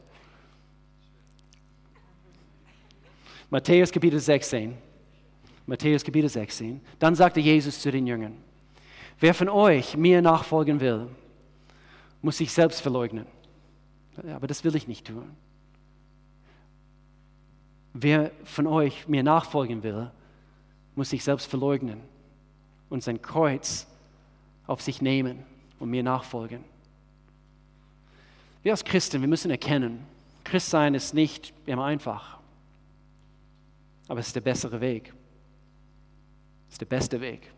Matthäus Kapitel 16. Matthäus Kapitel 16. Dann sagte Jesus zu den Jüngern, wer von euch mir nachfolgen will, muss sich selbst verleugnen. Aber das will ich nicht tun. Wer von euch mir nachfolgen will, muss sich selbst verleugnen und sein Kreuz auf sich nehmen und mir nachfolgen. Wir als Christen, wir müssen erkennen, Christsein ist nicht immer einfach, aber es ist der bessere Weg. Es ist der beste Weg.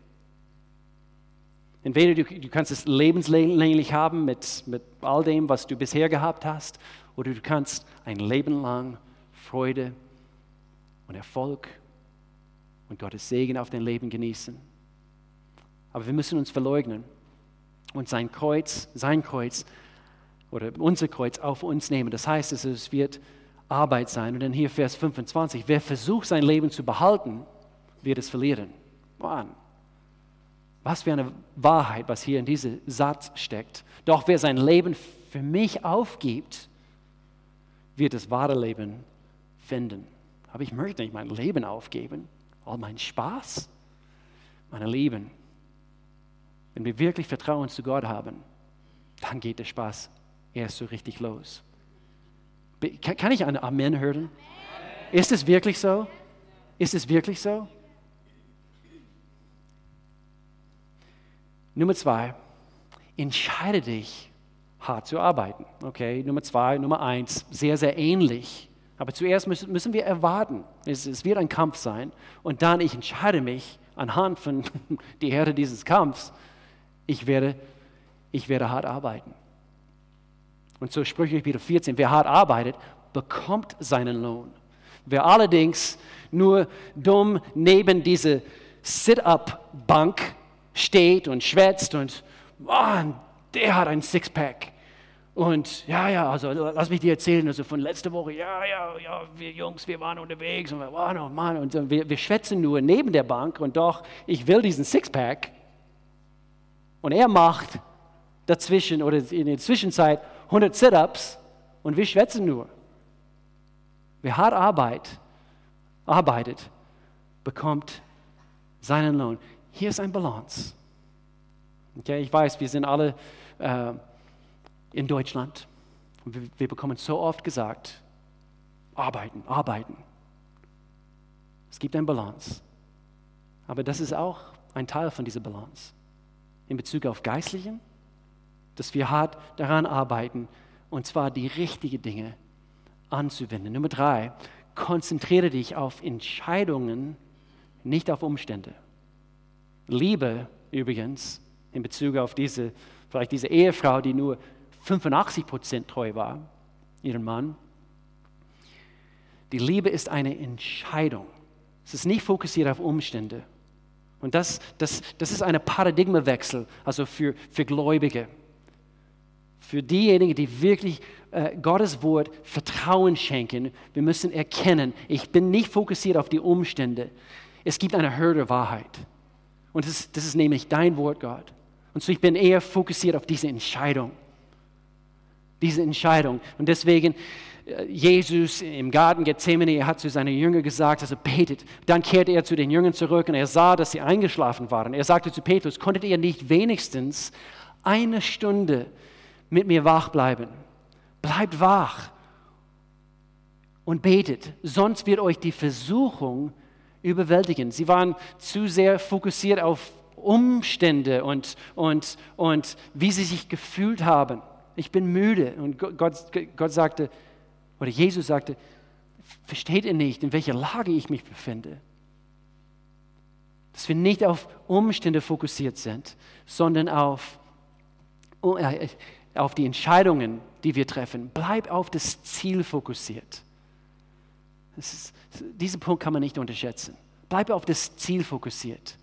Entweder du, du kannst es lebenslänglich haben mit, mit all dem, was du bisher gehabt hast, oder du kannst ein Leben lang Freude und Erfolg und Gottes Segen auf dein Leben genießen. Aber wir müssen uns verleugnen und sein Kreuz, sein Kreuz oder unser Kreuz auf uns nehmen. Das heißt, es wird Arbeit sein. Und dann hier Vers 25, wer versucht sein Leben zu behalten, wird es verlieren. Mann, was für eine Wahrheit, was hier in diesem Satz steckt. Doch wer sein Leben für mich aufgibt, wird das wahre Leben finden. Aber ich möchte nicht mein Leben aufgeben, all meinen Spaß, meine Lieben. Wenn wir wirklich Vertrauen zu Gott haben, dann geht der Spaß erst so richtig los. Kann ich ein Amen hören? Ist es wirklich so? Ist es wirklich so? Nummer zwei, entscheide dich, hart zu arbeiten. Okay, Nummer zwei, Nummer eins, sehr, sehr ähnlich. Aber zuerst müssen, wir erwarten. Es, es, wird ein Kampf sein. Und dann, ich entscheide mich anhand von (laughs) der Herde dieses Kampfs, ich werde, ich werde hart arbeiten. Und so Sprüche wieder 14, wer hart arbeitet, bekommt seinen Lohn. Wer allerdings nur dumm neben diese Sit-up-Bank steht und schwätzt und, Mann, der hat ein Sixpack. Und ja, ja, also lass mich dir erzählen, also von letzter Woche, ja, ja, ja, wir Jungs, wir waren unterwegs und wir waren, oh Mann, und wir, wir schwätzen nur neben der Bank und doch, ich will diesen Sixpack. Und er macht dazwischen oder in der Zwischenzeit 100 Sit-Ups und wir schwätzen nur. Wer hart arbeitet, arbeitet, bekommt seinen Lohn. Hier ist ein Balance. Okay, ich weiß, wir sind alle äh, in Deutschland und wir, wir bekommen so oft gesagt, arbeiten, arbeiten. Es gibt eine Balance. Aber das ist auch ein Teil von dieser Balance. In Bezug auf Geistlichen, dass wir hart daran arbeiten, und zwar die richtigen Dinge anzuwenden. Nummer drei, konzentriere dich auf Entscheidungen, nicht auf Umstände. Liebe übrigens in Bezug auf diese, vielleicht diese Ehefrau, die nur 85 Prozent treu war, ihren Mann. Die Liebe ist eine Entscheidung. Es ist nicht fokussiert auf Umstände. Und das, das, das ist ein Paradigmawechsel, also für, für Gläubige. Für diejenigen, die wirklich äh, Gottes Wort Vertrauen schenken, wir müssen erkennen, ich bin nicht fokussiert auf die Umstände. Es gibt eine höhere Wahrheit. Und das ist, das ist nämlich dein Wort, Gott. Und so ich bin eher fokussiert auf diese Entscheidung. Diese Entscheidung. Und deswegen, Jesus im Garten Gethsemane, hat zu seinen Jüngern gesagt, also betet. Dann kehrte er zu den Jüngern zurück und er sah, dass sie eingeschlafen waren. Er sagte zu Petrus, konntet ihr nicht wenigstens eine Stunde mit mir wach bleiben? Bleibt wach und betet, sonst wird euch die Versuchung überwältigen. Sie waren zu sehr fokussiert auf Umstände und, und, und wie sie sich gefühlt haben. Ich bin müde. Und Gott, Gott sagte, oder Jesus sagte, versteht ihr nicht, in welcher Lage ich mich befinde? Dass wir nicht auf Umstände fokussiert sind, sondern auf, äh, auf die Entscheidungen, die wir treffen. Bleib auf das Ziel fokussiert. Ist, diesen Punkt kann man nicht unterschätzen. Bleibe auf das Ziel fokussiert.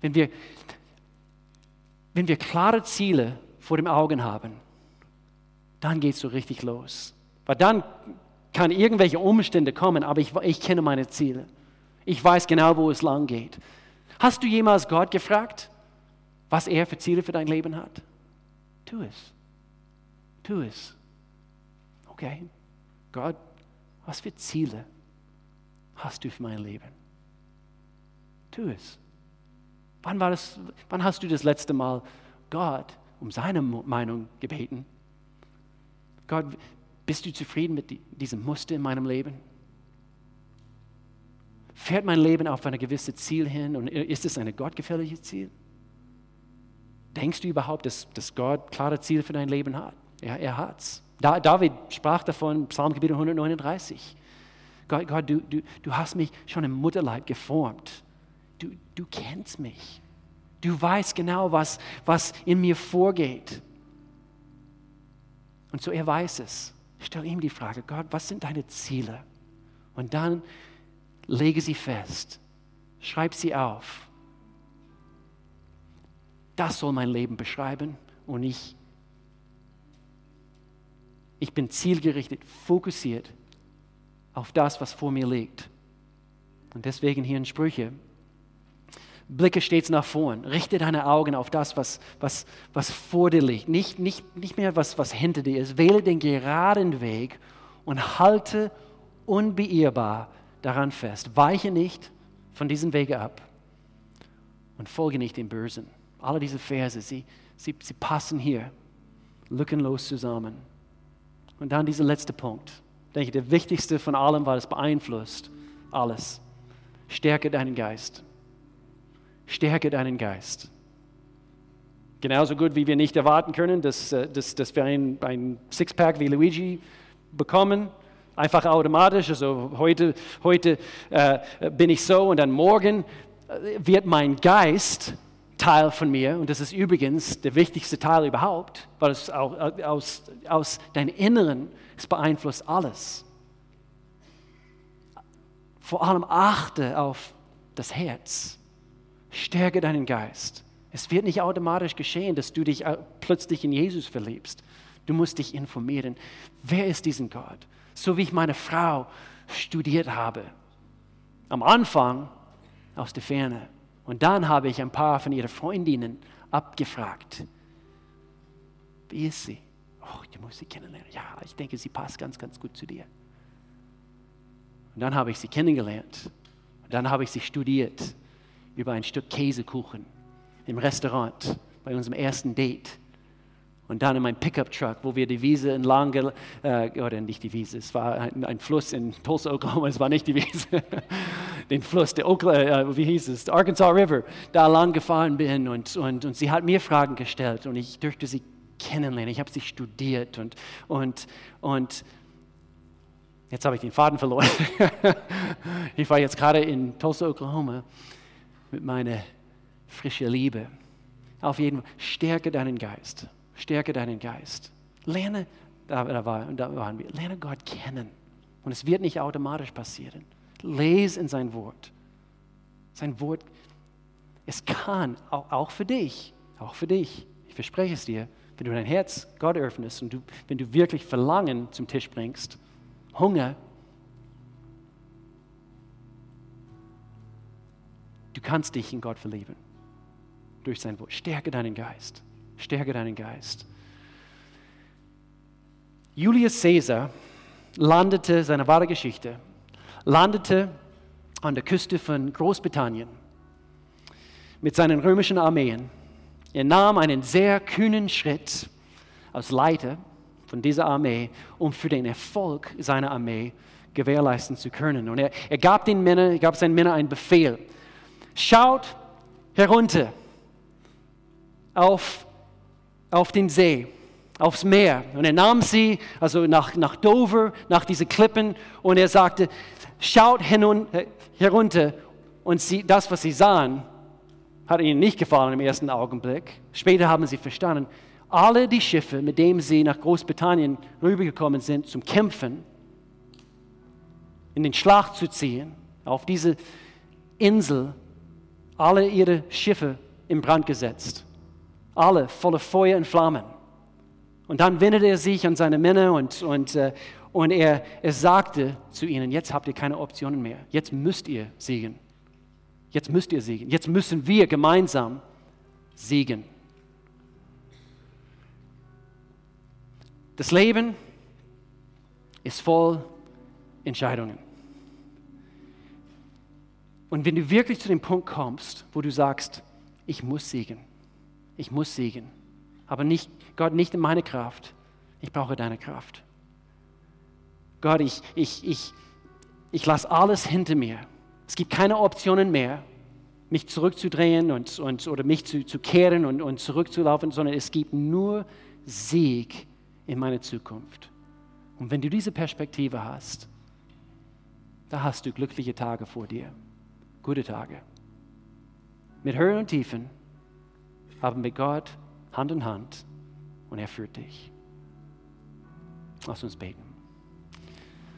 Wenn wir, wenn wir klare Ziele vor den Augen haben, dann geht es so richtig los. Weil dann kann irgendwelche Umstände kommen, aber ich, ich kenne meine Ziele. Ich weiß genau, wo es lang geht. Hast du jemals Gott gefragt, was er für Ziele für dein Leben hat? Tu es. Tu es. Okay, Gott, was für Ziele hast du für mein Leben? Tu es. Wann, war das, wann hast du das letzte Mal Gott um seine Meinung gebeten? Gott, bist du zufrieden mit diesem Muster in meinem Leben? Fährt mein Leben auf ein gewisses Ziel hin und ist es ein gottgefälliges Ziel? Denkst du überhaupt, dass, dass Gott klare Ziele für dein Leben hat? Er, er hat es. David sprach davon, Psalmgebiet 139. Gott, Gott du, du, du hast mich schon im Mutterleib geformt. Du, du kennst mich. Du weißt genau, was, was in mir vorgeht. Und so er weiß es. Stell ihm die Frage, Gott, was sind deine Ziele? Und dann lege sie fest. Schreib sie auf. Das soll mein Leben beschreiben und ich, ich bin zielgerichtet, fokussiert auf das, was vor mir liegt. Und deswegen hier in Sprüche, blicke stets nach vorn, richte deine Augen auf das, was, was, was vor dir liegt, nicht, nicht, nicht mehr was, was hinter dir ist. Wähle den geraden Weg und halte unbeirrbar daran fest. Weiche nicht von diesem Wege ab und folge nicht dem Bösen. Alle diese Verse, sie, sie, sie passen hier lückenlos zusammen. Und dann dieser letzte Punkt, denke ich, der wichtigste von allem, weil es beeinflusst alles. Stärke deinen Geist. Stärke deinen Geist. Genauso gut, wie wir nicht erwarten können, dass, äh, dass, dass wir ein, ein Sixpack wie Luigi bekommen, einfach automatisch. Also heute, heute äh, bin ich so und dann morgen äh, wird mein Geist Teil von mir. Und das ist übrigens der wichtigste Teil überhaupt, weil es auch, äh, aus, aus deinem Inneren, es beeinflusst alles. Vor allem achte auf das Herz. Stärke deinen Geist. Es wird nicht automatisch geschehen, dass du dich äh, plötzlich in Jesus verliebst. Du musst dich informieren. Wer ist diesen Gott? So wie ich meine Frau studiert habe. Am Anfang aus der Ferne. Und dann habe ich ein paar von ihren Freundinnen abgefragt. Wie ist sie? Oh, du musst sie kennenlernen. Ja, ich denke, sie passt ganz, ganz gut zu dir. Und dann habe ich sie kennengelernt. Und dann habe ich sie studiert über ein Stück Käsekuchen im Restaurant bei unserem ersten Date. Und dann in meinem Pickup-Truck, wo wir die Wiese entlang, äh, oder nicht die Wiese, es war ein, ein, Fluss in Tulsa, Oklahoma, (laughs) es war nicht die Wiese, (laughs) den Fluss, der Oklahoma, äh, wie hieß es, der Arkansas River, da lang gefahren bin und, und, und sie hat mir Fragen gestellt und ich durfte sie kennenlernen, ich habe sie studiert und, und, und jetzt habe ich den Faden verloren. (laughs) ich war jetzt gerade in Tulsa, Oklahoma mit meiner frischen Liebe. Auf jeden Fall, stärke deinen Geist. Stärke deinen Geist. Lerne, da, da, war, da waren wir, lerne Gott kennen. Und es wird nicht automatisch passieren. Lese in sein Wort. Sein Wort, es kann, auch, auch für dich, auch für dich, ich verspreche es dir, wenn du dein Herz Gott öffnest und du, wenn du wirklich Verlangen zum Tisch bringst, Hunger, du kannst dich in Gott verlieben. Durch sein Wort. Stärke deinen Geist. Stärke deinen Geist. Julius Caesar landete, seine wahre Geschichte, landete an der Küste von Großbritannien mit seinen römischen Armeen. Er nahm einen sehr kühnen Schritt als Leiter von dieser Armee, um für den Erfolg seiner Armee gewährleisten zu können. Und er, er gab, den Männern, er gab seinen Männern einen Befehl. Schaut herunter auf auf den See, aufs Meer. Und er nahm sie, also nach, nach Dover, nach diesen Klippen, und er sagte, schaut hinun, herunter und sie, das, was sie sahen, hat ihnen nicht gefallen im ersten Augenblick. Später haben sie verstanden, alle die Schiffe, mit denen sie nach Großbritannien rübergekommen sind, zum Kämpfen, in den Schlacht zu ziehen, auf diese Insel, alle ihre Schiffe in Brand gesetzt alle voller Feuer und Flammen. Und dann wendete er sich an seine Männer und, und, äh, und er, er sagte zu ihnen, jetzt habt ihr keine Optionen mehr, jetzt müsst ihr siegen. Jetzt müsst ihr siegen. Jetzt müssen wir gemeinsam siegen. Das Leben ist voll Entscheidungen. Und wenn du wirklich zu dem Punkt kommst, wo du sagst, ich muss siegen, ich muss siegen. Aber nicht, Gott, nicht in meine Kraft. Ich brauche deine Kraft. Gott, ich, ich, ich, ich lasse alles hinter mir. Es gibt keine Optionen mehr, mich zurückzudrehen und, und, oder mich zu, zu kehren und, und zurückzulaufen, sondern es gibt nur Sieg in meiner Zukunft. Und wenn du diese Perspektive hast, da hast du glückliche Tage vor dir, gute Tage. Mit Höhen und Tiefen, aber mit Gott Hand in Hand und er führt dich. Lass uns beten.